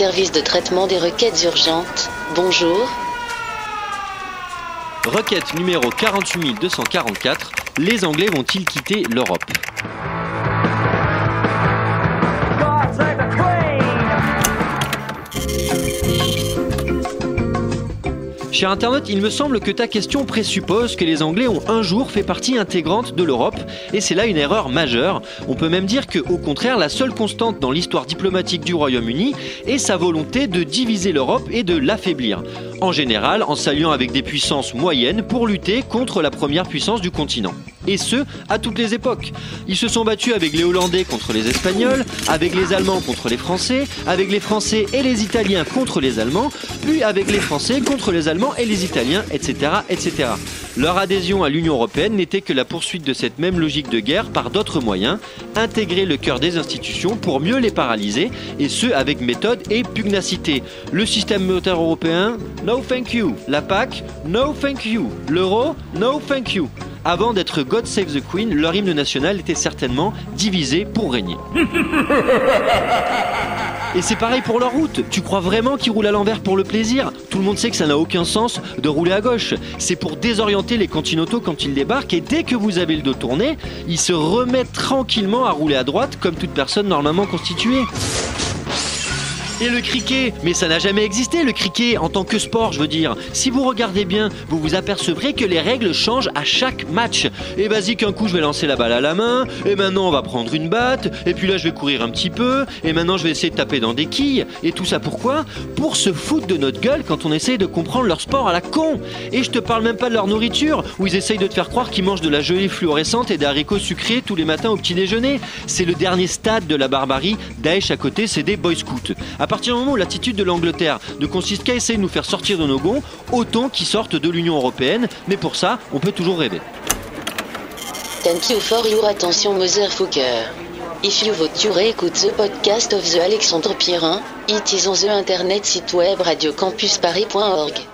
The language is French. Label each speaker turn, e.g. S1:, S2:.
S1: service de traitement des requêtes urgentes. Bonjour.
S2: Requête numéro 48244. Les Anglais vont-ils quitter l'Europe? Cher internaute, il me semble que ta question présuppose que les Anglais ont un jour fait partie intégrante de l'Europe, et c'est là une erreur majeure. On peut même dire que, au contraire, la seule constante dans l'histoire diplomatique du Royaume-Uni est sa volonté de diviser l'Europe et de l'affaiblir. En général, en s'alliant avec des puissances moyennes pour lutter contre la première puissance du continent et ce, à toutes les époques. Ils se sont battus avec les Hollandais contre les Espagnols, avec les Allemands contre les Français, avec les Français et les Italiens contre les Allemands, puis avec les Français contre les Allemands et les Italiens, etc. etc. Leur adhésion à l'Union européenne n'était que la poursuite de cette même logique de guerre par d'autres moyens, intégrer le cœur des institutions pour mieux les paralyser, et ce avec méthode et pugnacité. Le système monétaire européen, no thank you. La PAC, no thank you. L'euro, no thank you. Avant d'être God Save the Queen, leur hymne national était certainement divisé pour régner. Et c'est pareil pour leur route. Tu crois vraiment qu'ils roulent à l'envers pour le plaisir? Tout le monde sait que ça n'a aucun sens de rouler à gauche. C'est pour désorienter les continentaux quand ils débarquent et dès que vous avez le dos tourné, ils se remettent tranquillement à rouler à droite comme toute personne normalement constituée. Et le cricket Mais ça n'a jamais existé le cricket en tant que sport, je veux dire. Si vous regardez bien, vous vous apercevrez que les règles changent à chaque match. Et vas-y qu'un coup je vais lancer la balle à la main, et maintenant on va prendre une batte, et puis là je vais courir un petit peu, et maintenant je vais essayer de taper dans des quilles, et tout ça pourquoi? Pour se foutre de notre gueule quand on essaye de comprendre leur sport à la con. Et je te parle même pas de leur nourriture, où ils essayent de te faire croire qu'ils mangent de la gelée fluorescente et des haricots sucrés tous les matins au petit déjeuner. C'est le dernier stade de la barbarie. Daesh à côté, c'est des boy scouts. Partir du moment où l'attitude de l'Angleterre ne consiste qu'à essayer de nous faire sortir de nos gonds, autant qu'ils sortent de l'Union Européenne, mais pour ça, on peut toujours rêver.
S1: Thank you for your attention, Motherfucker. If you want to écoute the podcast of the Alexandre Pirin, it is on the internet site web radiocampusparis.org.